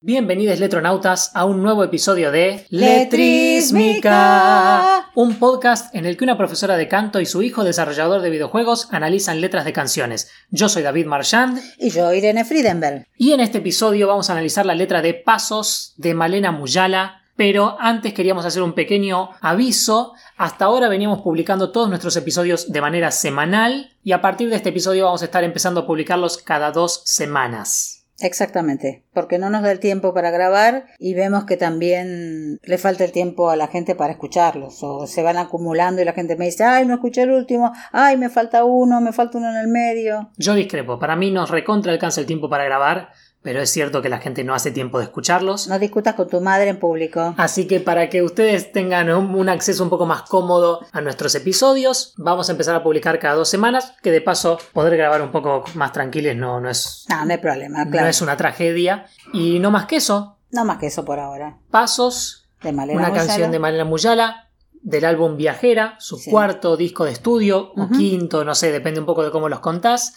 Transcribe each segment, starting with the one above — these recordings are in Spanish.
Bienvenidos letronautas a un nuevo episodio de Letrísmica, un podcast en el que una profesora de canto y su hijo desarrollador de videojuegos analizan letras de canciones. Yo soy David Marchand y yo Irene Friedenberg. Y en este episodio vamos a analizar la letra de Pasos de Malena Muyala, pero antes queríamos hacer un pequeño aviso. Hasta ahora veníamos publicando todos nuestros episodios de manera semanal y a partir de este episodio vamos a estar empezando a publicarlos cada dos semanas. Exactamente, porque no nos da el tiempo para grabar y vemos que también le falta el tiempo a la gente para escucharlos. O se van acumulando y la gente me dice, ay, no escuché el último, ay, me falta uno, me falta uno en el medio. Yo discrepo, para mí nos recontra alcanza el tiempo para grabar pero es cierto que la gente no hace tiempo de escucharlos. No discutas con tu madre en público. Así que para que ustedes tengan un acceso un poco más cómodo a nuestros episodios, vamos a empezar a publicar cada dos semanas, que de paso poder grabar un poco más tranquiles no, no es... No, no hay problema, claro. No es una tragedia. Y no más que eso. No más que eso por ahora. Pasos. De Malena Una canción de Malena Muyala del álbum Viajera, su cuarto disco de estudio, o quinto, no sé, depende un poco de cómo los contás.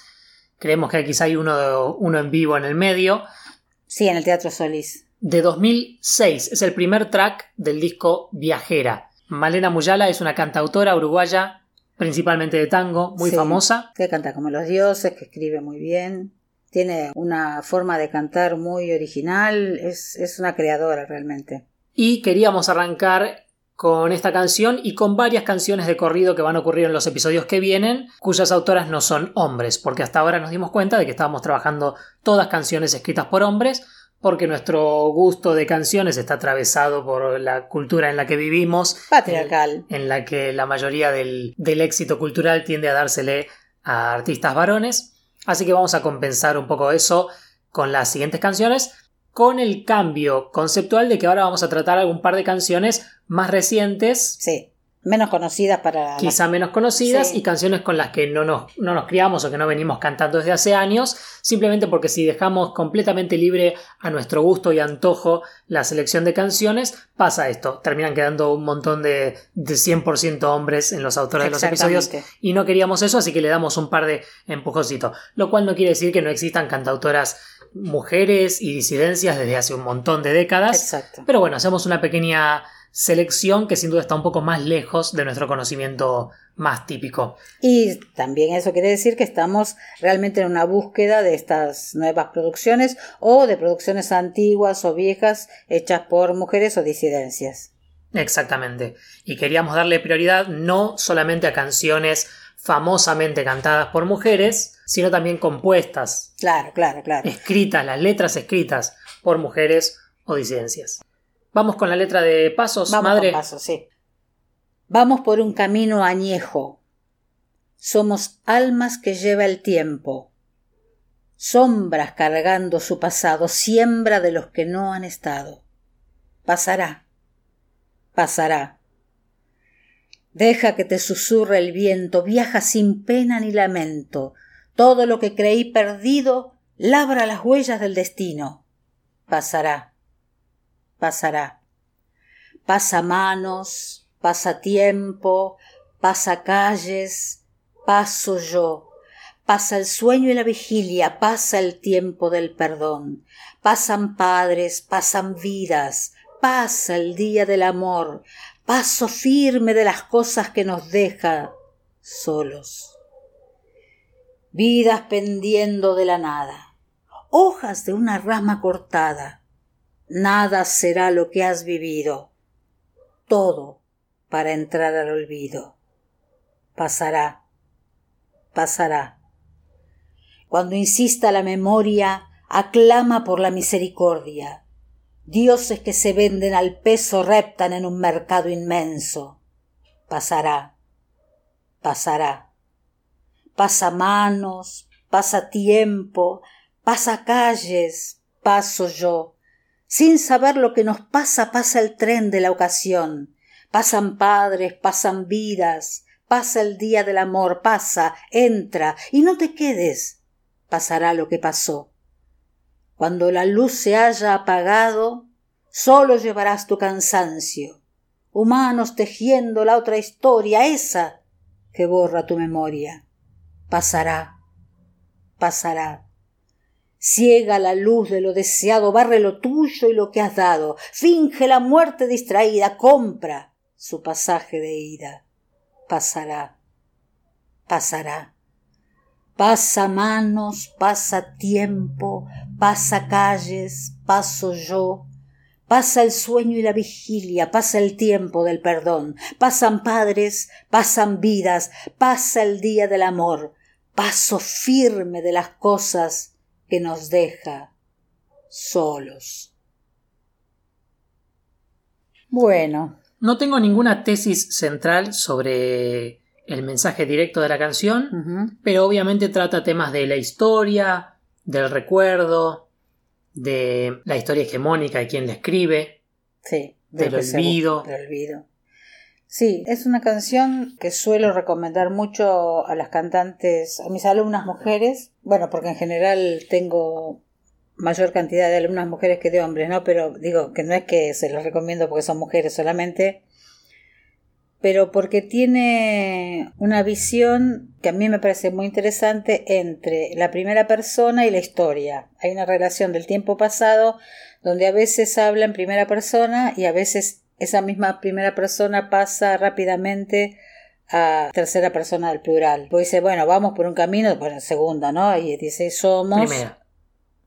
Creemos que quizá hay uno, uno en vivo en el medio. Sí, en el Teatro Solís. De 2006. Es el primer track del disco Viajera. Malena Muyala es una cantautora uruguaya, principalmente de tango, muy famosa. Que canta como los dioses, que escribe muy bien. Tiene una forma de cantar muy original. Es, es una creadora realmente. Y queríamos arrancar con esta canción y con varias canciones de corrido que van a ocurrir en los episodios que vienen, cuyas autoras no son hombres, porque hasta ahora nos dimos cuenta de que estábamos trabajando todas canciones escritas por hombres, porque nuestro gusto de canciones está atravesado por la cultura en la que vivimos, patriarcal, en, la que la mayoría del, del éxito cultural tiende a dársele a artistas varones, así que vamos a compensar un poco eso con las siguientes canciones, con el cambio conceptual de que ahora vamos a tratar algún par de canciones más recientes. Sí. Menos conocidas para. Quizá menos conocidas y canciones con las que no nos, no nos criamos o que no venimos cantando desde hace años, simplemente porque si dejamos completamente libre a nuestro gusto y antojo la selección de canciones, pasa esto. Terminan quedando un montón de, de 100% hombres en los autores de los episodios y no queríamos eso, así que le damos un par de empujoncitos. Lo cual no quiere decir que no existan cantautoras mujeres y disidencias desde hace un montón de décadas. Exacto. Pero bueno, hacemos una pequeña selección que sin duda está un poco más lejos de nuestro conocimiento más típico. Y también eso quiere decir que estamos realmente en una búsqueda de estas nuevas producciones o de producciones antiguas o viejas hechas por mujeres o disidencias. Exactamente. Y queríamos darle prioridad no solamente a canciones famosamente cantadas por mujeres, sino también compuestas. Claro, claro, claro. Escritas, las letras escritas por mujeres o disidencias. Vamos con la letra de Pasos, Vamos madre. Con pasos, sí. Vamos por un camino añejo. Somos almas que lleva el tiempo. Sombras cargando su pasado, siembra de los que no han estado. Pasará, pasará. Deja que te susurre el viento, viaja sin pena ni lamento. Todo lo que creí perdido labra las huellas del destino. Pasará pasará. Pasa manos, pasa tiempo, pasa calles, paso yo. Pasa el sueño y la vigilia, pasa el tiempo del perdón. Pasan padres, pasan vidas, pasa el día del amor, paso firme de las cosas que nos deja solos. Vidas pendiendo de la nada, hojas de una rama cortada, nada será lo que has vivido, todo para entrar al olvido. Pasará, pasará. Cuando insista la memoria, aclama por la misericordia. Dioses que se venden al peso reptan en un mercado inmenso. Pasará, pasará. Pasa manos, pasa tiempo, pasa calles, paso yo sin saber lo que nos pasa, pasa el tren de la ocasión. Pasan padres, pasan vidas, pasa el día del amor, pasa, entra, y no te quedes. Pasará lo que pasó. Cuando la luz se haya apagado, solo llevarás tu cansancio, humanos tejiendo la otra historia, esa que borra tu memoria. Pasará, pasará Ciega la luz de lo deseado, barre lo tuyo y lo que has dado, finge la muerte distraída, compra su pasaje de ida. Pasará, pasará. Pasa manos, pasa tiempo, pasa calles, paso yo, Pasa el sueño y la vigilia, pasa el tiempo del perdón, pasan padres, pasan vidas, pasa el día del amor, paso firme de las cosas que nos deja solos. Bueno. No tengo ninguna tesis central sobre el mensaje directo de la canción, pero obviamente trata temas de la historia, del recuerdo, de la historia hegemónica de quien la escribe, sí, del olvido. Del olvido. Sí, es una canción que suelo recomendar mucho a las cantantes, a mis alumnas mujeres, bueno, porque en general tengo mayor cantidad de alumnas mujeres que de hombres, ¿no? Pero digo que no es que se los recomiendo porque son mujeres solamente, pero porque tiene una visión que a mí me parece muy interesante entre la primera persona y la historia. Hay una relación del tiempo pasado donde a veces habla en primera persona y a veces esa misma primera persona pasa rápidamente a tercera persona del plural. Pues dice, bueno, vamos por un camino, bueno, segunda, ¿no? Y dice, somos... Primera.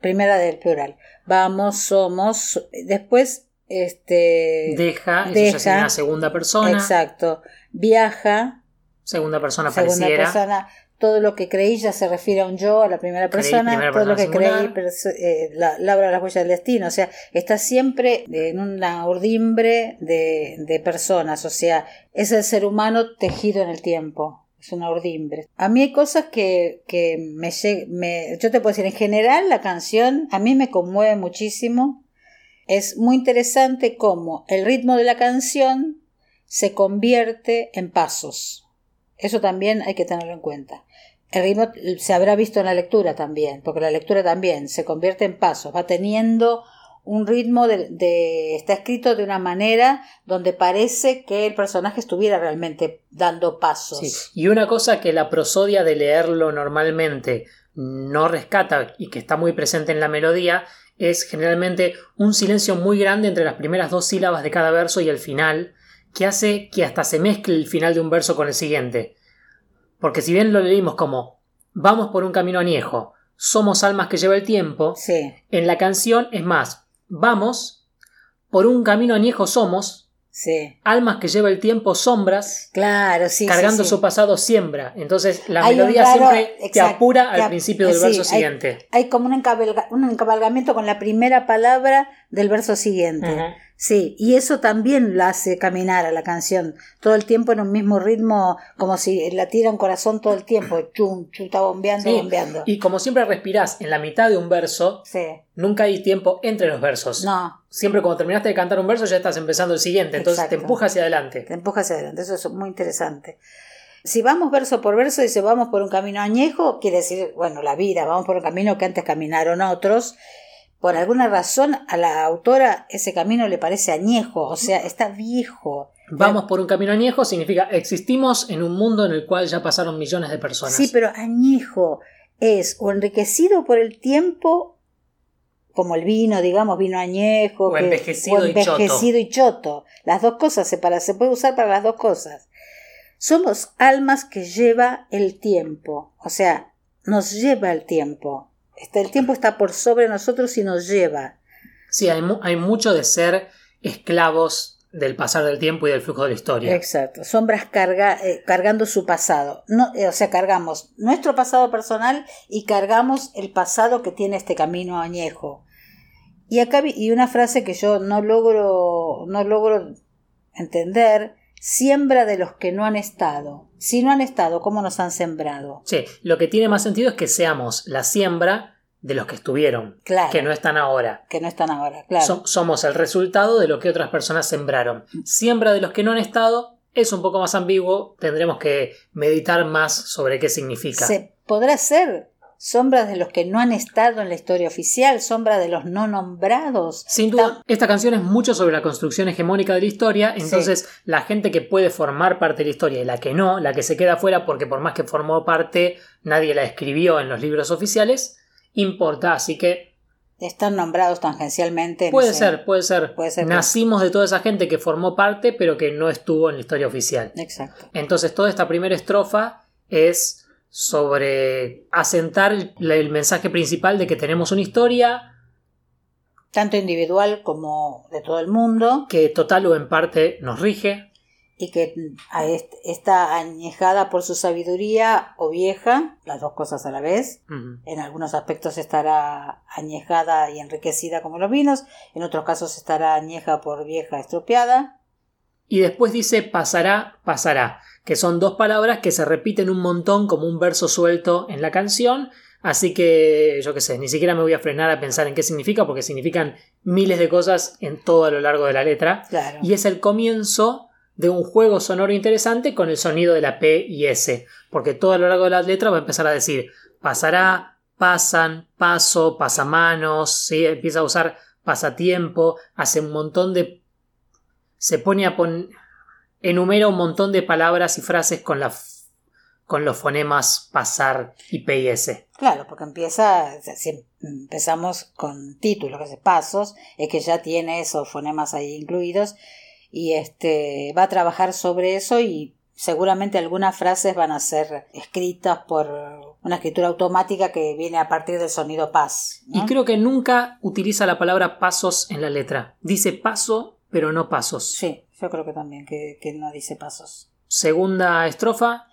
Primera del plural. Vamos, somos. Después este deja, eso ya una segunda persona. Exacto. Viaja. Segunda persona segunda persona. Todo lo que creí ya se refiere a un yo, a la primera persona. todo lo que creí, eh, la, labra las huellas del destino. O sea, está siempre en una urdimbre de, de personas. O sea, es el ser humano tejido en el tiempo es una urdimbre. A mí hay cosas que, que me, me, yo te puedo decir, en general la canción a mí me conmueve muchísimo es muy interesante cómo el ritmo de la canción se convierte en pasos. Eso también hay que tenerlo en cuenta. El ritmo se habrá visto en la lectura también, porque la lectura también se convierte en pasos, va teniendo un ritmo de, está escrito de una manera donde parece que el personaje estuviera realmente dando pasos. Y una cosa que la prosodia de leerlo normalmente no rescata y que está muy presente en la melodía es generalmente un silencio muy grande entre las primeras dos sílabas de cada verso y el final, que hace que hasta se mezcle el final de un verso con el siguiente. Porque si bien lo leímos como vamos por un camino añejo, somos almas que lleva el tiempo, en la canción es más, vamos por un camino añejo somos, Almas que lleva el tiempo, sombras. Claro, sí. Cargando su pasado siembra. Entonces la melodía siempre te apura al principio del verso siguiente. Hay como un, encabalgamiento con la primera palabra del verso siguiente. Sí, y eso también la hace caminar a la canción, todo el tiempo en un mismo ritmo, como si la tira un corazón todo el tiempo, chum, chum, está bombeando, bombeando. Y como siempre respirás en la mitad de un verso, nunca hay tiempo entre los versos. No. Siempre cuando terminaste de cantar un verso ya estás empezando el siguiente, entonces te empuja hacia adelante. Te empuja hacia adelante, eso es muy interesante. Si vamos verso por verso, dice vamos por un camino añejo, quiere decir, bueno, la vida, vamos por un camino que antes caminaron otros, por alguna razón a la autora ese camino le parece añejo, o sea, está viejo. Vamos por un camino añejo significa existimos en un mundo en el cual ya pasaron millones de personas. Sí, pero añejo es o enriquecido por el tiempo, como el vino, digamos, vino añejo, o envejecido, y, choto. Las dos cosas se, para, se puede usar para las dos cosas. Somos almas que lleva el tiempo, o sea, nos lleva el tiempo el tiempo está por sobre nosotros y nos lleva. Sí, hay, hay mucho de ser esclavos del pasar del tiempo y del flujo de la historia. Exacto, sombras carga, eh, cargando su pasado. No, eh, o sea, cargamos nuestro pasado personal y cargamos el pasado que tiene este camino añejo. Y acá y una frase que yo no logro, no logro entender, siembra de los que no han estado. Si no han estado, ¿cómo nos han sembrado? Sí, lo que tiene más sentido es que seamos la siembra de los que estuvieron, claro, que no están ahora. Que no están ahora, claro. somos el resultado de lo que otras personas sembraron. Siembra de los que no han estado es un poco más ambiguo, tendremos que meditar más sobre qué significa. Se podrá ser sombras de los que no han estado en la historia oficial, sombra de los no nombrados. Sin duda, esta canción es mucho sobre la construcción hegemónica de la historia, entonces la gente que puede formar parte de la historia y la que no, la que se queda fuera porque por más que formó parte nadie la escribió en los libros oficiales, importa, así que Están nombrados tangencialmente. en puede ser, puede ser. Puede ser, Nacimos de toda esa gente que formó parte, pero que no estuvo en la historia oficial. Exacto. Entonces toda esta primera estrofa es sobre asentar el, el mensaje principal de que tenemos una historia Tanto individual como de todo el mundo. que total o en parte nos rige. y que a está añejada por su sabiduría o vieja, las dos cosas a la vez. En algunos aspectos estará añejada y enriquecida como los vinos, en otros casos estará añeja por vieja estropeada. Y después dice pasará, pasará, que son dos palabras que se repiten un montón como un verso suelto en la canción. Así que, yo qué sé, ni siquiera me voy a frenar a pensar en qué significa, porque significan miles de cosas en todo a lo largo de la letra. Claro. Y es el comienzo de un juego sonoro interesante con el sonido de la P y S, porque todo a lo largo de la letra va a empezar a decir pasará, pasan, paso, pasamanos, ¿sí? empieza a usar pasatiempo, hace un montón de... se pone a poner... enumera un montón de palabras y frases con, la... con los fonemas pasar y P y S. Claro, porque empieza, si empezamos con título, que es pasos, es que ya tiene esos fonemas ahí incluidos y este va a trabajar sobre eso y seguramente algunas frases van a ser escritas por una escritura automática que viene a partir del sonido paz. ¿no? Y creo que nunca utiliza la palabra pasos en la letra. Dice paso, pero no pasos. Sí, yo creo que también, que, que no dice pasos. Segunda estrofa.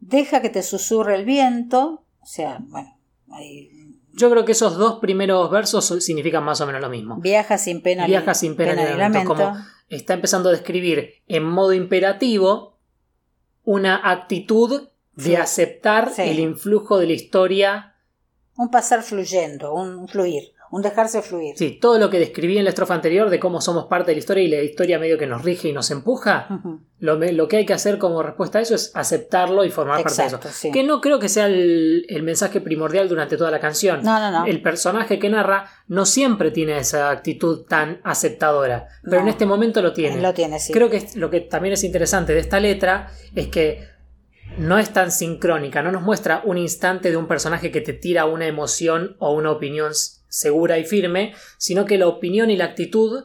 Deja que te susurre el viento, o sea, bueno, ahí Yo creo que esos dos primeros versos significan más o menos lo mismo. viaja sin pena, Viaja sin pena, ni lamento. Como está empezando a describir en modo imperativo una actitud de Sí. aceptar Sí. el influjo de la historia. Un pasar fluyendo, un fluir, un dejarse fluir. Sí, todo lo que describí en la estrofa anterior de cómo somos parte de la historia y la historia medio que nos rige y nos empuja. Lo, lo que hay que hacer como respuesta a eso es aceptarlo y formar parte de eso. sí. Que no creo que sea el, el mensaje primordial durante toda la canción. No, no, no. El personaje que narra no siempre tiene esa actitud tan aceptadora, pero No. en este momento lo tiene. Lo tiene, sí. Creo que lo que también es interesante de esta letra es que no es tan sincrónica, no nos muestra un instante de un personaje que te tira una emoción o una opinión segura y firme, sino que la opinión y la actitud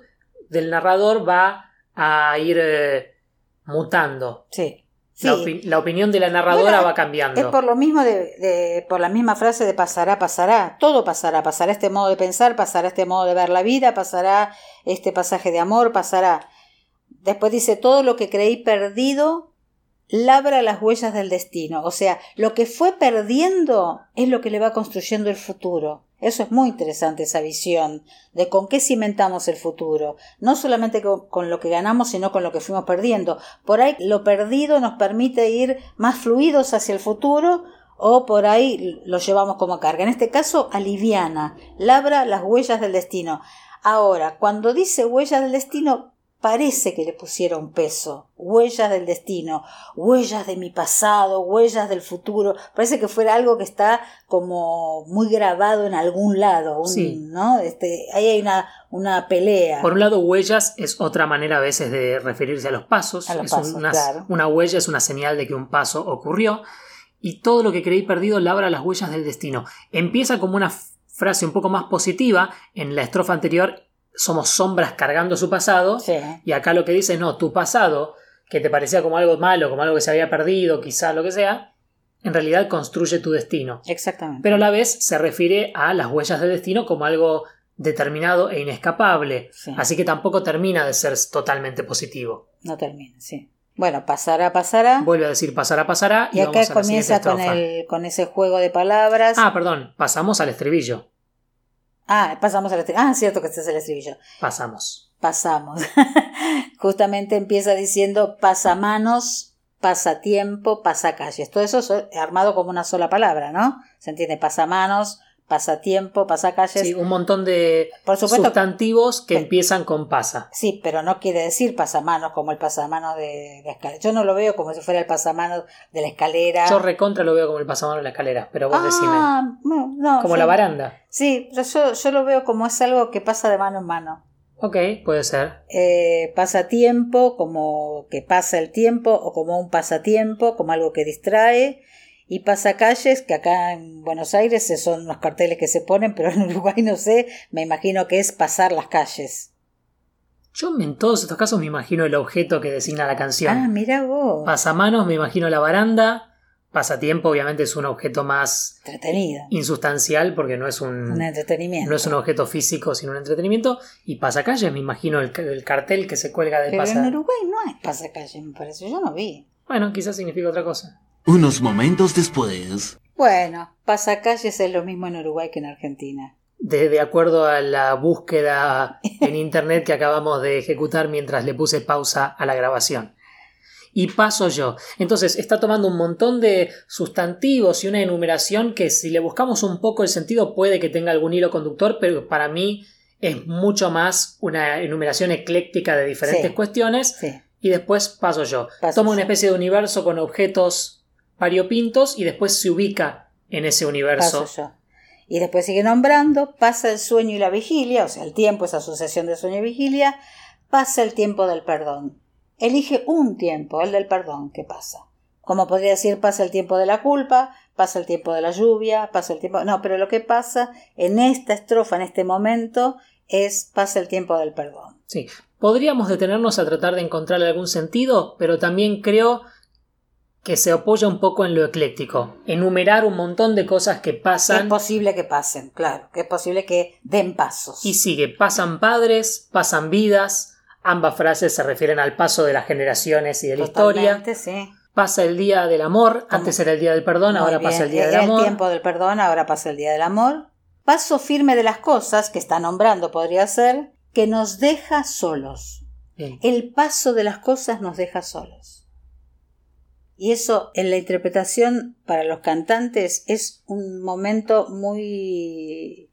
del narrador va a ir eh, mutando. Sí. Sí. La, opi- la opinión de la narradora Bueno, va cambiando. Es por lo mismo de, de- por la misma frase de pasará, pasará. Todo pasará. Pasará este modo de pensar, pasará este modo de ver la vida, pasará este pasaje de amor, pasará. Después dice todo lo que creí perdido labra las huellas del destino. O sea, lo que fue perdiendo es lo que le va construyendo el futuro. Eso es muy interesante, esa visión de con qué cimentamos el futuro. No solamente con, lo que ganamos, sino con lo que fuimos perdiendo. Por ahí lo perdido nos permite ir más fluidos hacia el futuro o por ahí lo llevamos como carga. En este caso, aliviana, labra las huellas del destino. Ahora, cuando dice huellas del destino, parece que le pusieron peso. Huellas del destino, huellas de mi pasado, huellas del futuro. Parece que fuera algo que está como muy grabado en algún lado. un- Sí. ¿no? Este, ahí hay una, una pelea. Por un lado, huellas es otra manera a veces de referirse a los pasos. A los Es pasos, una, claro. una huella es una señal de que un paso ocurrió. Y todo lo que creí perdido labra las huellas del destino. Empieza como una frase un poco más positiva. En la estrofa anterior somos sombras cargando su pasado. Sí. Y acá lo que dice es, no, tu pasado, que te parecía como algo malo, como algo que se había perdido, quizá lo que sea, en realidad construye tu destino. Exactamente. Pero a la vez se refiere a las huellas del destino como algo determinado e inescapable. Sí. Así que tampoco termina de ser totalmente positivo. No termina, sí. Bueno, pasará, pasará. Vuelve a decir pasará, pasará. Y, y acá vamos a la comienza con, el, con ese juego de palabras. Ah, perdón, pasamos al estribillo. Ah, pasamos al estribillo. Ah, cierto que este es el estribillo. Pasamos. Pasamos. Justamente empieza diciendo pasamanos, pasatiempo, pasacalles. Todo eso es armado como una sola palabra, ¿no? Se entiende pasamanos, pasatiempo, pasacalles. Sí, un montón de Por supuesto. sustantivos que empiezan con pasa. Sí, pero no quiere decir pasamanos como el pasamanos de la escalera. Yo no lo veo como si fuera el pasamanos de la escalera. Yo recontra lo veo como el pasamano en la escalera, pero vos decime. ah, no, no, Como la baranda. Sí, pero yo, yo lo veo como es algo que pasa de mano en mano. Ok, puede ser. Eh, pasatiempo, como que pasa el tiempo, o como un pasatiempo, como algo que distrae. Y pasacalles, que acá en Buenos Aires son los carteles que se ponen, pero en Uruguay no sé, me imagino que es pasar las calles. Yo en todos estos casos me imagino el objeto que designa la canción. Ah, mira vos. Pasamanos, me imagino la baranda. Pasatiempo, obviamente, es un objeto más Entretenido. insustancial porque no es un, Un entretenimiento. no es un objeto físico, sino un entretenimiento. Y pasacalles, me imagino el, el cartel que se cuelga de Pero pasa. en Uruguay no hay pasacalle, me parece. Yo no vi. Bueno, quizás significa otra cosa. Unos momentos después. Bueno, pasacalles es lo mismo en Uruguay que en Argentina. De, de acuerdo a la búsqueda en internet que acabamos de ejecutar mientras le puse pausa a la grabación. Y paso yo. Entonces está tomando un montón de sustantivos y una enumeración que si le buscamos un poco el sentido puede que tenga algún hilo conductor, pero para mí es mucho más una enumeración ecléctica de diferentes Sí. cuestiones Sí. y después paso yo. Paso Toma una especie de universo con objetos variopintos y después se ubica en ese universo. Paso yo. Y después sigue nombrando, pasa el sueño y la vigilia, o sea, el tiempo es asociación de sueño y vigilia, pasa el tiempo del perdón. Elige un tiempo, el del perdón, que pasa. Como podría decir, pasa el tiempo de la culpa, pasa el tiempo de la lluvia, pasa el tiempo... No, pero lo que pasa en esta estrofa, en este momento, es pasa el tiempo del perdón. Sí, podríamos detenernos a tratar de encontrarle algún sentido, pero también creo que se apoya un poco en lo ecléctico, enumerar un montón de cosas que Es pasan posible que pasen, claro, que es posible que den pasos. y sigue, pasan padres, pasan vidas, ambas frases se refieren al paso de las generaciones y de la historia, sí. pasa el día del amor, antes era el día del perdón, Muy ahora bien. pasa el día del Era amor. el tiempo del perdón, ahora pasa el día del amor. Paso firme de las cosas, que está nombrando podría ser, que nos deja solos. Bien. El paso de las cosas nos deja solos. Y eso en la interpretación para los cantantes es un momento muy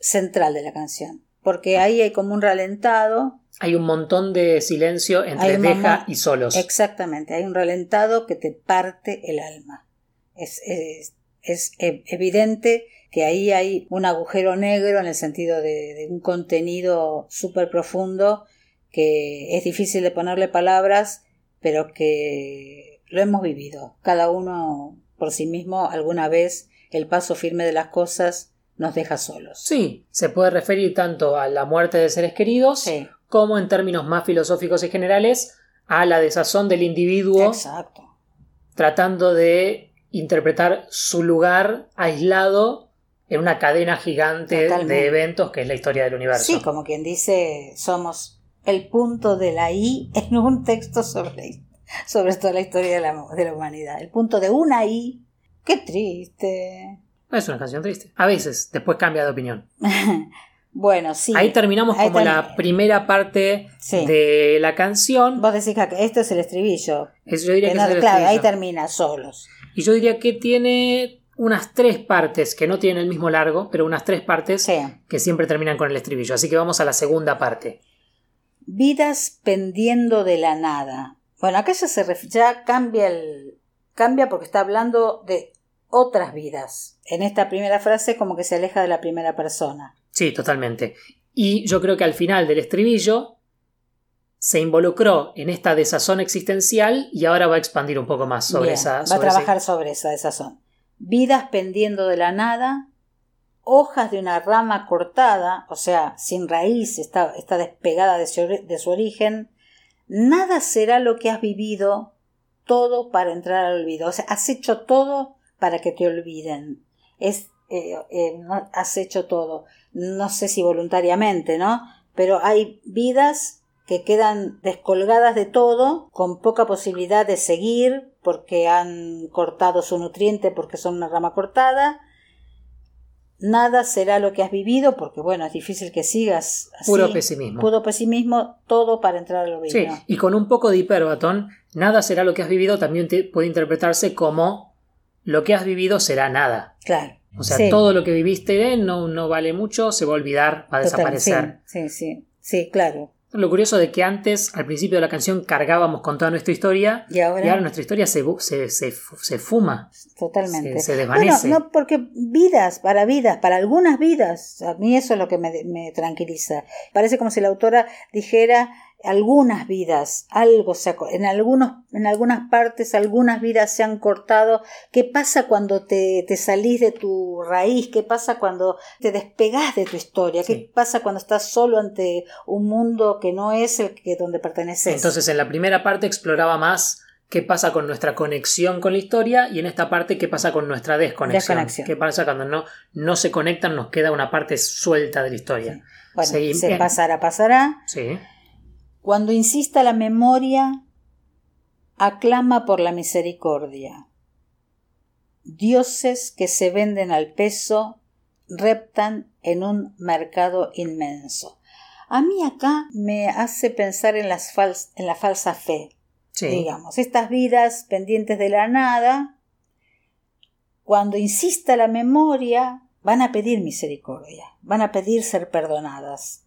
central de la canción. Porque ahí hay como un ralentado, Hay un montón de silencio entre deja y solos. Exactamente, hay un ralentado que te parte el alma. Es, es, es evidente que ahí hay un agujero negro en el sentido de, de un contenido súper profundo que es difícil de ponerle palabras, pero que lo hemos vivido. Cada uno por sí mismo alguna vez el paso firme de las cosas nos deja solos. Sí, se puede referir tanto a la muerte de seres queridos Sí, como en términos más filosóficos y generales a la desazón del individuo exacto. tratando de interpretar su lugar aislado en una cadena gigante Totalmente. de eventos que es la historia del universo. Sí, como quien dice, somos el punto de la I en un texto sobre, sobre toda la historia de la, de la humanidad. El punto de una I. Qué triste. Es una canción triste. A veces, después cambia de opinión. bueno, sí. Ahí terminamos Ahí como la primera parte Sí. de la canción. Vos decís que esto es el estribillo. Eso yo diría Que que no- es el claro, ahí termina solos. Y yo diría que tiene unas tres partes que no tienen el mismo largo, pero unas tres partes Sí. que siempre terminan con el estribillo. Así que vamos a la segunda parte. Vidas pendiendo de la nada. Bueno, acá ya, se ref- ya cambia el. cambia porque está hablando de otras vidas. En esta primera frase, como que se aleja de la primera persona. Sí, totalmente. Y yo creo que al final del estribillo se involucró en esta desazón existencial y ahora va a expandir un poco más sobre Bien, esa. Va a ese- trabajar sobre esa desazón. Vidas pendiendo de la nada, hojas de una rama cortada, o sea, sin raíz, está, está despegada de su, ori- de su origen. Nada será lo que has vivido, todo para entrar al olvido. O sea, has hecho todo para que te olviden. Es, eh, eh, has hecho todo. No sé si voluntariamente, ¿no? Pero hay vidas que quedan descolgadas de todo, con poca posibilidad de seguir, porque han cortado su nutriente, porque son una rama cortada. Nada será lo que has vivido, porque bueno, es difícil que sigas así. Puro pesimismo. Puro pesimismo, todo para entrar al olvido. Sí, y con un poco de hiperbatón, nada será lo que has vivido también te- puede interpretarse como lo que has vivido será nada. Claro. O sea, Sí. todo lo que viviste no, no vale mucho, se va a olvidar, va a Total, desaparecer. Sí, sí, sí, sí, claro. Lo curioso de que antes, al principio de la canción, cargábamos con toda nuestra historia Y ahora, y ahora nuestra historia se, se, se, se fuma. totalmente. se- se desvanece. Bueno, no, porque vidas, para vidas, para algunas vidas, a mí eso es lo que me, me tranquiliza. Parece como si la autora dijera, algunas vidas, algo se ha, en algunos, en algunas partes, algunas vidas se han cortado. ¿Qué pasa cuando te, te salís de tu raíz? ¿Qué pasa cuando te despegás de tu historia? ¿Qué Sí. pasa cuando estás solo ante un mundo que no es el que donde perteneces? Entonces en la primera parte exploraba más qué pasa con nuestra conexión con la historia y en esta parte qué pasa con nuestra desconexión. Desconexión. ¿Qué pasa cuando no, no se conectan? Nos queda una parte suelta de la historia. bueno, se bien. pasará, pasará. Sí. Cuando insista la memoria, aclama por la misericordia. Dioses que se venden al peso reptan en un mercado inmenso. A mí acá me hace pensar en, las en la falsa fe, Sí. digamos, estas vidas pendientes de la nada, cuando insista la memoria, van a pedir misericordia, van a pedir ser perdonadas.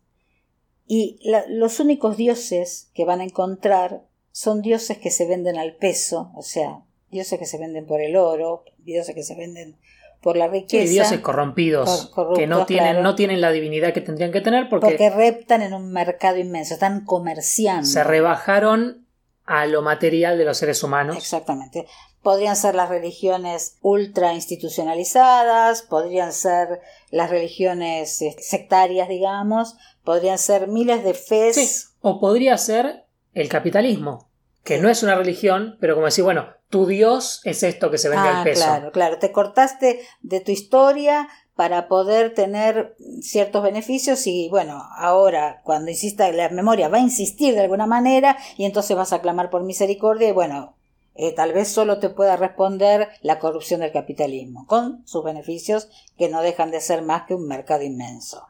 Y la- los únicos dioses que van a encontrar son dioses que se venden al peso, o sea, dioses que se venden por el oro, dioses que se venden por la Sí, riqueza, dioses corrompidos corruptos, que no tienen, claro. no tienen la divinidad que tendrían que tener porque, porque reptan en un mercado inmenso, están comerciando. se rebajaron a lo material de los seres humanos. Exactamente. Podrían ser las religiones ultra institucionalizadas, podrían ser las religiones eh, sectarias, digamos, podrían ser miles de fes. Sí. O podría ser el capitalismo, que no es una religión, pero como decir, bueno, tu Dios es esto que se vende ah, al peso. claro, claro. Te cortaste de tu historia para poder tener ciertos beneficios y bueno, ahora cuando insista la memoria va a insistir de alguna manera y entonces vas a clamar por misericordia y bueno, eh, tal vez solo te pueda responder la corrupción del capitalismo, con sus beneficios que no dejan de ser más que un mercado inmenso.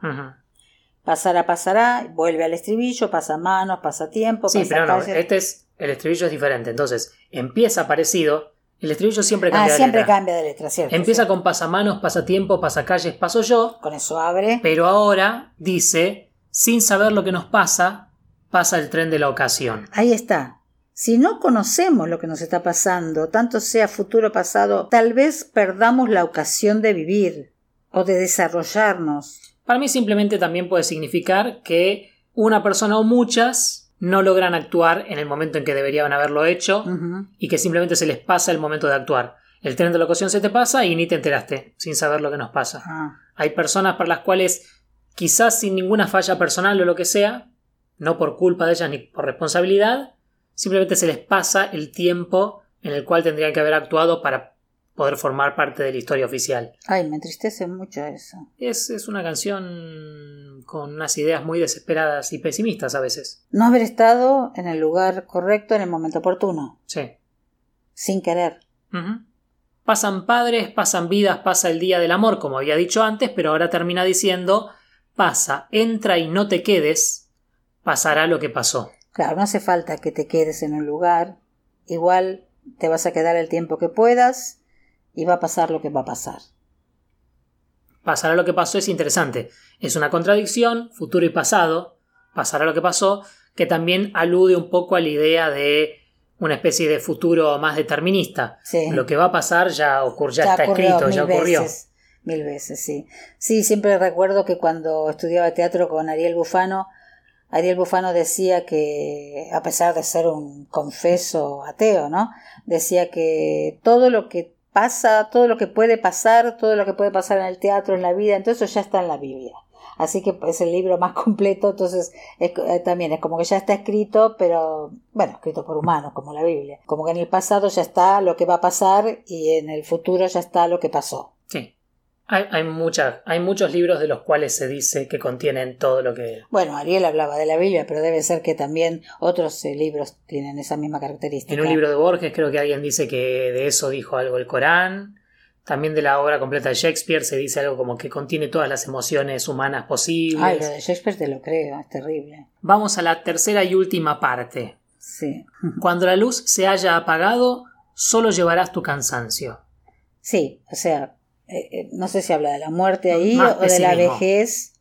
Pasará, pasará, vuelve al estribillo, pasa manos, pasa tiempo, Sí, pasa pero no, este es, el estribillo es diferente. Entonces, empieza parecido, el estribillo siempre Ah, cambia de siempre letra. cambia de letra, ¿cierto? Empieza cierto. con pasamanos, pasatiempo, pasacalles, paso yo, Con eso abre. pero ahora dice, sin saber lo que nos pasa, pasa el tren de la ocasión. Ahí está. Si no conocemos lo que nos está pasando, tanto sea futuro o pasado, tal vez perdamos la ocasión de vivir o de desarrollarnos. Para mí simplemente también puede significar que una persona o muchas no logran actuar en el momento en que deberían haberlo hecho y que simplemente se les pasa el momento de actuar. El tren de la ocasión se te pasa y ni te enteraste, sin saber lo que nos pasa. Ah, Hay personas para las cuales, quizás sin ninguna falla personal o lo que sea, no por culpa de ellas ni por responsabilidad, simplemente se les pasa el tiempo en el cual tendrían que haber actuado para poder formar parte de la historia oficial. Ay, me entristece mucho eso. Es, es una canción con unas ideas muy desesperadas y pesimistas a veces. No haber estado en el lugar correcto en el momento oportuno, Sí. sin querer. Ujú. Pasan padres, pasan vidas, pasa el día del amor, como había dicho antes, pero ahora termina diciendo pasa, entra y no te quedes, pasará lo que pasó. Claro, no hace falta que te quedes en un lugar. Igual te vas a quedar el tiempo que puedas y va a pasar lo que va a pasar. Pasará lo que pasó es interesante. Es una contradicción, futuro y pasado. Pasará lo que pasó, que también alude un poco a la idea de una especie de futuro más determinista. Sí. Lo que va a pasar ya, ocur- ya, está ocurrió escrito, ya ocurrió. Veces, mil veces, sí. Sí, siempre recuerdo que cuando estudiaba teatro con Ariel Bufano, Ariel Bufano decía que, a pesar de ser un confeso ateo, ¿no? Decía que todo lo que pasa, todo lo que puede pasar, todo lo que puede pasar en el teatro, en la vida, entonces ya está en la Biblia. Así que es el libro más completo, entonces es- eh, también es como que ya está escrito, pero bueno, escrito por humanos, como la Biblia. Como que en el pasado ya está lo que va a pasar y en el futuro ya está lo que pasó. Sí. Hay, hay, muchas, hay muchos libros de los cuales se dice que contienen todo lo que... Bueno, Ariel hablaba de la Biblia, pero debe ser que también otros eh, libros tienen esa misma característica. En un libro de Borges creo que alguien dice que de eso dijo algo el Corán. También de la obra completa de Shakespeare se dice algo como que contiene todas las emociones humanas posibles. Ay, lo de Shakespeare te lo creo, es terrible. Vamos a la tercera y última parte. Sí. Cuando la luz se haya apagado, solo llevarás tu cansancio. Sí, o sea, eh, eh, no sé si habla de la muerte ahí Más o de la vejez,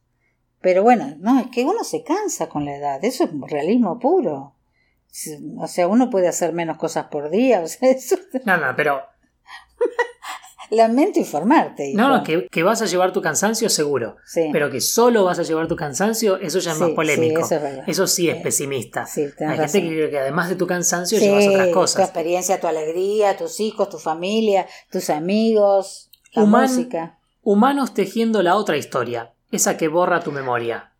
pero bueno, no, es que uno se cansa con la edad, eso es realismo puro. O sea, uno puede hacer menos cosas por día, o sea, eso... No, no, pero Lamento informarte. hijo. No, no, que, que vas a llevar tu cansancio seguro. Sí. Pero que solo vas a llevar tu cansancio, eso ya es Sí, más sí, polémico. eso es verdad. Eso sí es pesimista. Hay razón. gente que cree que además de tu cansancio llevas otras tu cosas. experiencia, tu alegría, tus hijos, tu familia, tus amigos, la Human- música. Humanos tejiendo la otra historia, esa que borra tu memoria.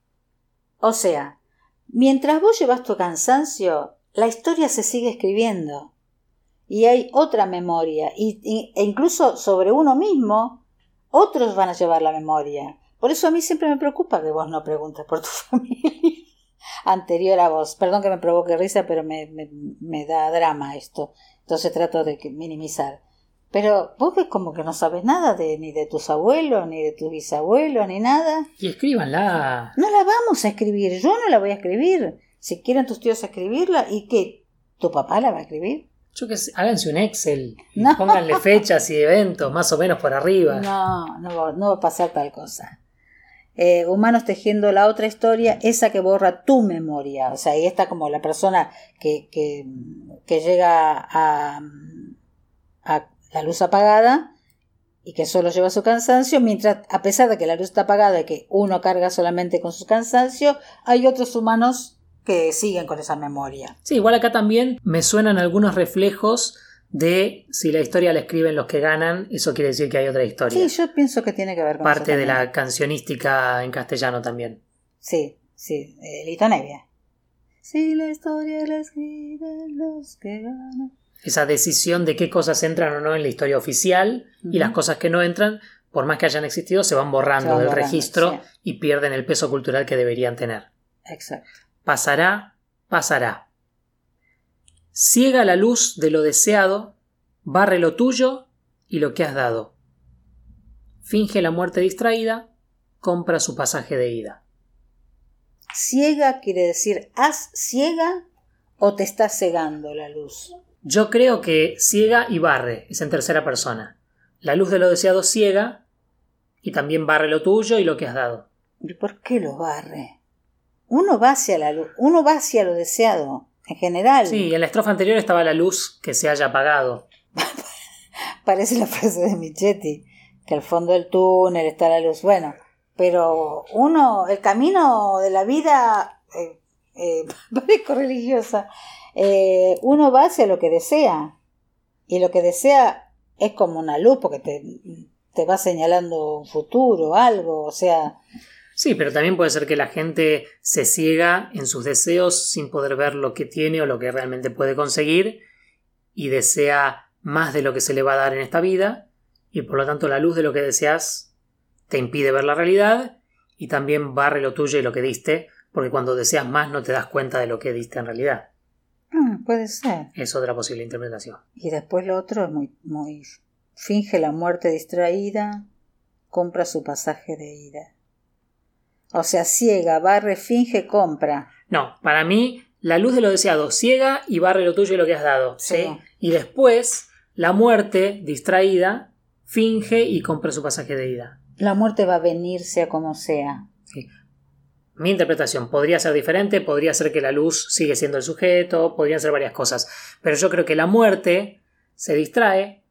O sea, mientras vos llevas tu cansancio, la historia se sigue escribiendo. Y hay otra memoria. Y, y- e incluso sobre uno mismo, otros van a llevar la memoria. Por eso a mí siempre me preocupa que vos no preguntes por tu familia anterior a vos. Perdón que me provoque risa, pero me, me- me da drama esto. Entonces trato de minimizar. Pero vos ves como que no sabes nada de, ni de tus abuelos, ni de tus bisabuelos, ni nada. Y escríbanla. No la vamos a escribir, yo no la voy a escribir. Si quieren tus tíos escribirla, ¿y qué? ¿Tu papá la va a escribir? Yo que sé, háganse un Excel. No. Pónganle fechas y eventos, más o menos por arriba. No, no va, no va a pasar tal cosa. Eh, humanos tejiendo la otra historia, esa que borra tu memoria. O sea, ahí está como la persona que, que, que llega a, a la luz apagada y que solo lleva su cansancio, mientras, a pesar de que la luz está apagada y que uno carga solamente con su cansancio, hay otros humanos que siguen con esa memoria. Sí, igual acá también me suenan algunos reflejos de si la historia la escriben los que ganan, eso quiere decir que hay otra historia. Sí, yo pienso que tiene que ver con Parte eso de la cancionística en castellano también. Sí, sí, eh, Lito Nevia. Si la historia la escriben los que ganan. Esa decisión de qué cosas entran o no en la historia oficial y las cosas que no entran, por más que hayan existido, se van borrando Se van del borrando, registro sí. y pierden el peso cultural que deberían tener. Exacto. Pasará, pasará. Ciega la luz de lo deseado, barre lo tuyo y lo que has dado. Finge la muerte distraída, compra su pasaje de ida. Ciega quiere decir, ¿haz ciega o te está cegando la luz? Yo creo que ciega y barre es en tercera persona. La luz de lo deseado ciega y también barre lo tuyo y lo que has dado. ¿Y por qué lo barre? Uno va hacia la luz, uno va hacia lo deseado, en general. Sí, en la estrofa anterior estaba la luz que se haya apagado. Parece la frase de Michetti, que al fondo del túnel está la luz. Bueno, pero uno, el camino de la vida, eh, eh, parezco religiosa, eh, uno va hacia lo que desea. Y lo que desea es como una luz, porque te, te va señalando un futuro, algo, o sea, Sí, pero también puede ser que la gente se ciega en sus deseos sin poder ver lo que tiene o lo que realmente puede conseguir y desea más de lo que se le va a dar en esta vida y por lo tanto la luz de lo que deseas te impide ver la realidad y también barre lo tuyo y lo que diste porque cuando deseas más no te das cuenta de lo que diste en realidad. Puede ser. Es otra posible interpretación. Y después lo otro es muy, muy, finge la muerte distraída, compra su pasaje de ida. O sea, ciega, barre, finge, compra. No, para mí la luz de lo deseado ciega y barre lo tuyo y lo que has dado. ¿sí? Sí. Y después la muerte distraída finge y compra su pasaje de ida. La muerte va a venir sea como sea. Sí. Mi interpretación podría ser diferente, podría ser que la luz sigue siendo el sujeto, podrían ser varias cosas, pero yo creo que la muerte se distrae,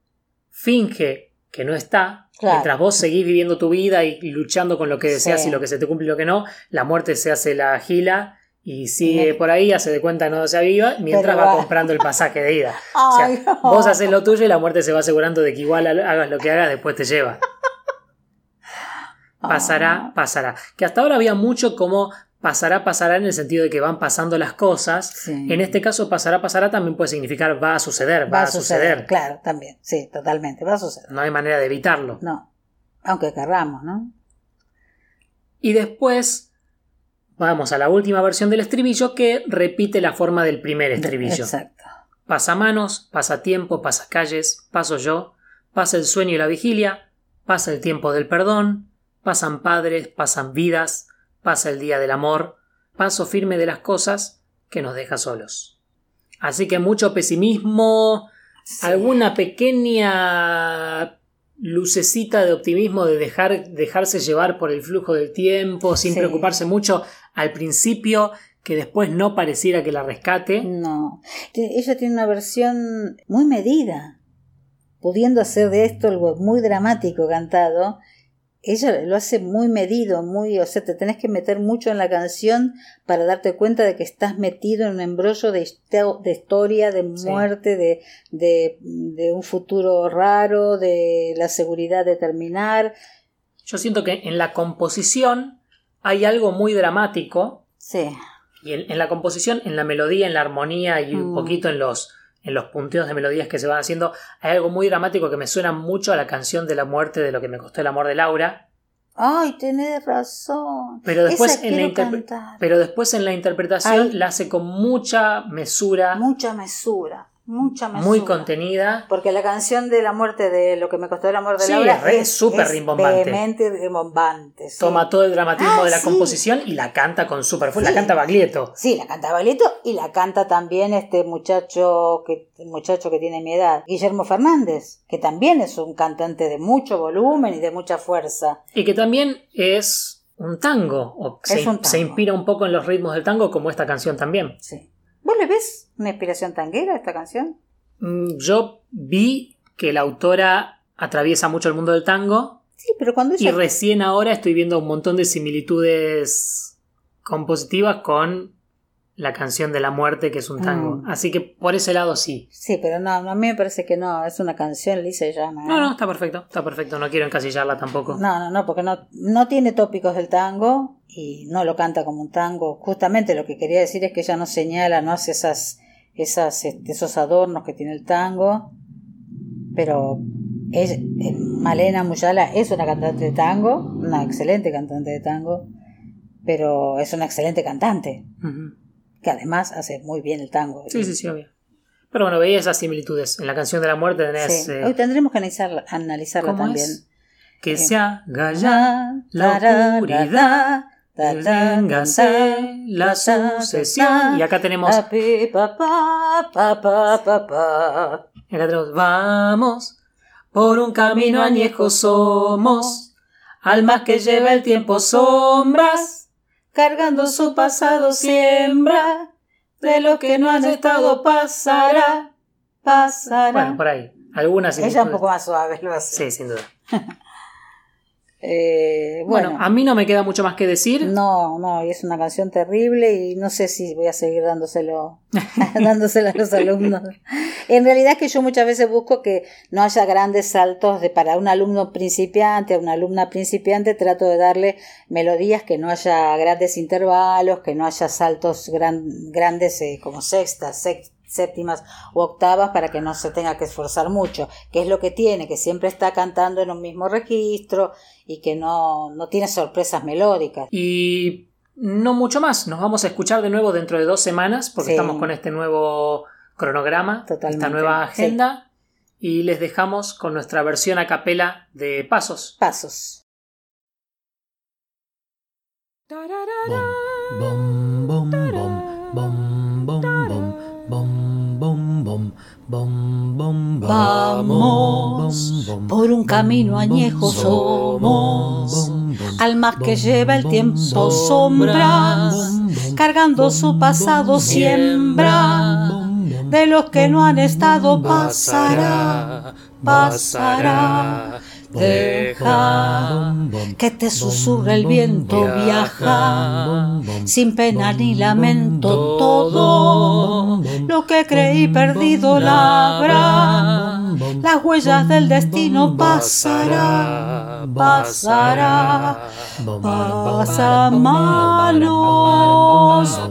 finge que no está, Claro. mientras vos seguís viviendo tu vida y luchando con lo que deseas Sí. y lo que se te cumple y lo que no, la muerte se hace la gila y sigue por ahí, hace de cuenta no se aviva, mientras va va. comprando el pasaje de ida. Ay, o sea, no. vos haces lo tuyo y la muerte se va asegurando de que igual hagas lo que hagas, después te lleva. Pasará, pasará. Que hasta ahora había mucho como pasará, pasará en el sentido de que van pasando las cosas. Sí. En este caso, pasará, pasará también puede significar va a suceder, va, a suceder. Claro, también. Sí, totalmente. Va a suceder. No hay manera de evitarlo. No. Aunque querramos, ¿no? Y después vamos a la última versión del estribillo que repite la forma del primer estribillo. Exacto. Pasa manos, pasa tiempo, pasa calles, paso yo, pasa el sueño y la vigilia, pasa el tiempo del perdón, pasan padres, pasan vidas, pasa el día del amor, paso firme de las cosas que nos deja solos. Así que mucho pesimismo, Sí. alguna pequeña lucecita de optimismo de dejar, dejarse llevar por el flujo del tiempo sin Sí. preocuparse mucho al principio que después no pareciera que la rescate. No. Ella tiene una versión muy medida. pudiendo hacer de esto algo muy dramático cantado, ella lo hace muy medido, muy, o sea, te tenés que meter mucho en la canción para darte cuenta de que estás metido en un embrollo de, de historia, de muerte, de, de, de, un futuro raro, de la seguridad de terminar. Yo siento que en la composición hay algo muy dramático. Sí. Y en, la composición, en la melodía, en la armonía y un mm. poquito en los, en los punteos de melodías que se van haciendo, hay algo muy dramático que me suena mucho a la canción de la muerte de lo que me costó el amor de Laura. Ay, tenés razón. Pero después, en la, pero después en la interpretación la hace con mucha mesura. Mucha mesura mucha mesura. Muy contenida. Porque la canción de la muerte de lo que me costó el amor de Laura es súper rimbombante. rimbombante. Toma todo el dramatismo ah, de la composición y la canta con súper fuerza. La canta Baglietto. Sí, la canta Baglietto y la canta también este muchacho que, muchacho que tiene mi edad, Guillermo Fernández, que también es un cantante de mucho volumen y de mucha fuerza. Y que también es un tango, o se, un tango. se inspira un poco en los ritmos del tango como esta canción también. Sí. ¿Vos le ves una inspiración tanguera a esta canción? Mm, yo vi que la autora atraviesa mucho el mundo del tango. Sí, pero cuando Y recién ahora estoy viendo un montón de similitudes compositivas con la canción de la muerte, que es un tango. Mm. Así que por ese lado sí. Sí, pero no, a mí me parece que no, es una canción lisa y llama. No, no, está perfecto, está perfecto, no quiero encasillarla tampoco. No, no, no, porque no, no tiene tópicos del tango y no lo canta como un tango. Justamente lo que quería decir es que ella no señala, no hace esas, esas, este, esos adornos que tiene el tango, pero es, eh, Malena Muyala es una cantante de tango, una excelente cantante de tango, pero es una excelente cantante que además hace muy bien el tango. Sí, sí, sí, obvio. Pero bueno, veía esas similitudes. En la canción de la muerte tenés. Eh, Hoy tendremos que analizarla, analizarla también. Que eh, se haga ya la oscuridad. Véngase la sucesión. Y acá tenemos. Acá tenemos. Vamos por un camino añejo somos. Almas que lleva el tiempo sombras cargando su pasado siembra, de lo que no han estado pasará, pasará. Bueno, por ahí. Algunas Ella un poco más suave lo hace. Sí, sin duda. Eh, bueno, a mí no me queda mucho más que decir. No, no, y es una canción terrible y no sé si voy a seguir dándoselo, dándoselo a los alumnos. En realidad es que yo muchas veces busco que no haya grandes saltos de para un alumno principiante, a una alumna principiante, trato de darle melodías que no haya grandes intervalos, que no haya saltos grandes eh, como sextas, sextas séptimas u octavas para que no se tenga que esforzar mucho, que es lo que tiene, que siempre está cantando en un mismo registro y que no, no tiene sorpresas melódicas. Y no mucho más, nos vamos a escuchar de nuevo dentro de dos semanas porque estamos con este nuevo cronograma, esta nueva agenda y les dejamos con nuestra versión a capela de Pasos. Pasos. Vamos por un camino añejo somos, almas que lleva el tiempo sombras, cargando su pasado siembra, de los que no han estado pasará, pasará. Deja que te susurre el viento, viaja sin pena ni lamento todo lo que creí perdido labra. Las huellas del destino pasará, pasará, pasa manos,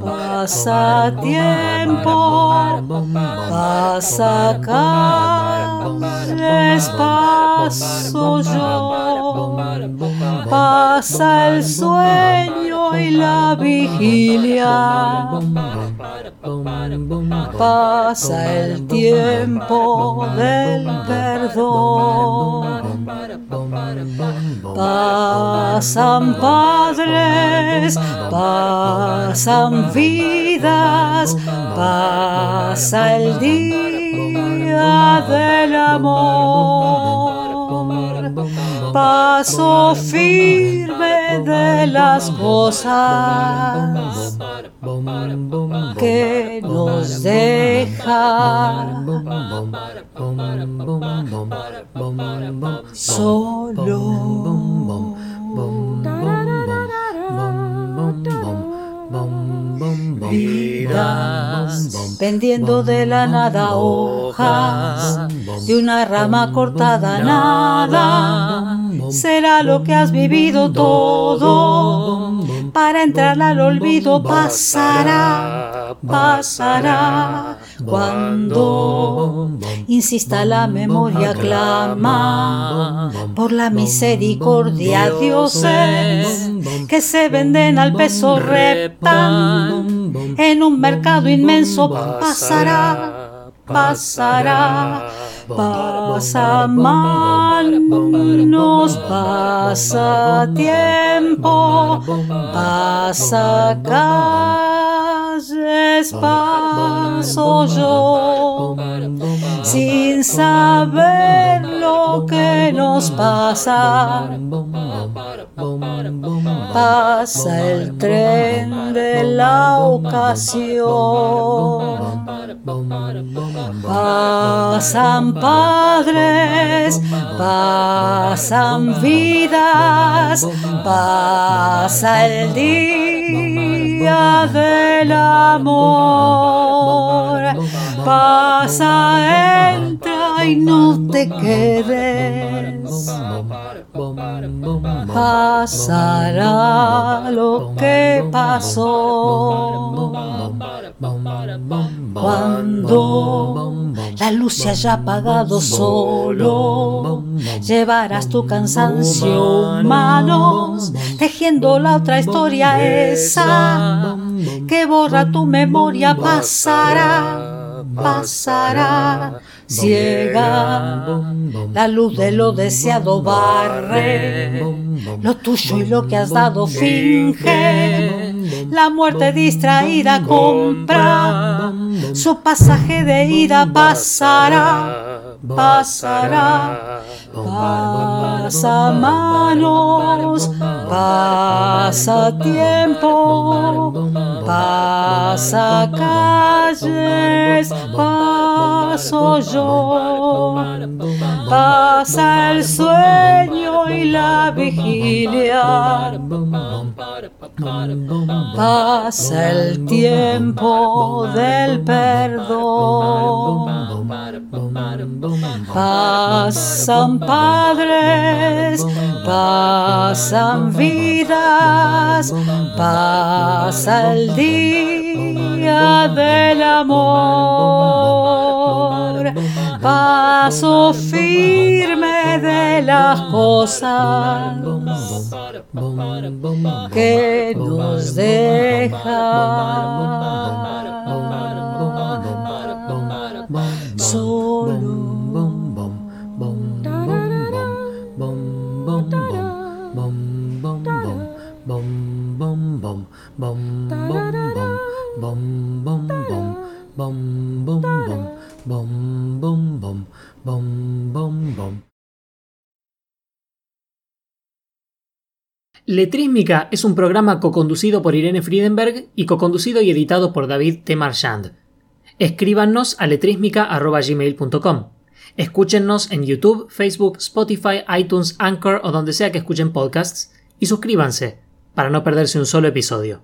pasa tiempo, pasa calles, paso pasa el sueño y la vigilia, pasa el tiempo del perdón, pasan padres, pasan vidas, pasa el día del amor paso firme de las cosas que nos deja solo. Vidas pendiendo de la nada hojas de una rama cortada nada será lo que has vivido todo. para entrar al olvido pasará pasará cuando insista la memoria clama por la misericordia dioses que se venden al peso reptan en un mercado inmenso. pasará. pasará pasa manos pasa tiempo pasa calles paso yo sin saber lo que nos pasa pasa el tren de la ocasión. Pasan padres pasan vidas pasa el día del amor pasa entra y no te quedes. Pasará lo que pasó. Cuando la luz se haya apagado solo, llevarás tu cansancio manos, tejiendo la otra historia esa que borra tu memoria, pasará, pasará ciega. La luz de lo deseado barre, lo tuyo y lo que has dado finge. La muerte distraída compra, su pasaje de ida pasará, pasará. Pasa manos, pasa tiempo, pasa calles, paso yo, pasa el sueño y la vigilia, pasa el tiempo del perdón, pasan padres, pasan vidas, pasa el día del amor, paso firme de las cosas que nos dejan solo. Letrísmica es un programa co-conducido por Irene Friedenberg y co-conducido y editado por David T. Marchand. Escríbanos a letrísmica.gmail.com. Escúchennos en YouTube, Facebook, Spotify, iTunes, Anchor o donde sea que escuchen podcasts y suscríbanse para no perderse un solo episodio.